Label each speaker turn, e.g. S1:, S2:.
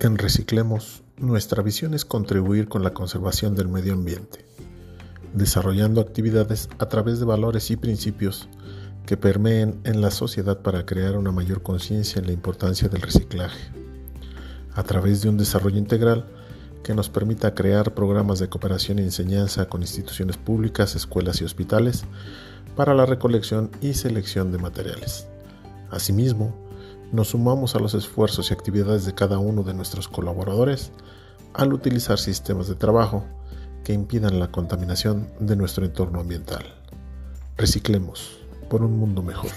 S1: En Reciclemos, nuestra visión es contribuir con la conservación del medio ambiente, desarrollando actividades a través de valores y principios que permeen en la sociedad para crear una mayor conciencia en la importancia del reciclaje, a través de un desarrollo integral que nos permita crear programas de cooperación y enseñanza con instituciones públicas, escuelas y hospitales para la recolección y selección de materiales. Asimismo, nos sumamos a los esfuerzos y actividades de cada uno de nuestros colaboradores al utilizar sistemas de trabajo que impidan la contaminación de nuestro entorno ambiental. Reciclemos por un mundo mejor.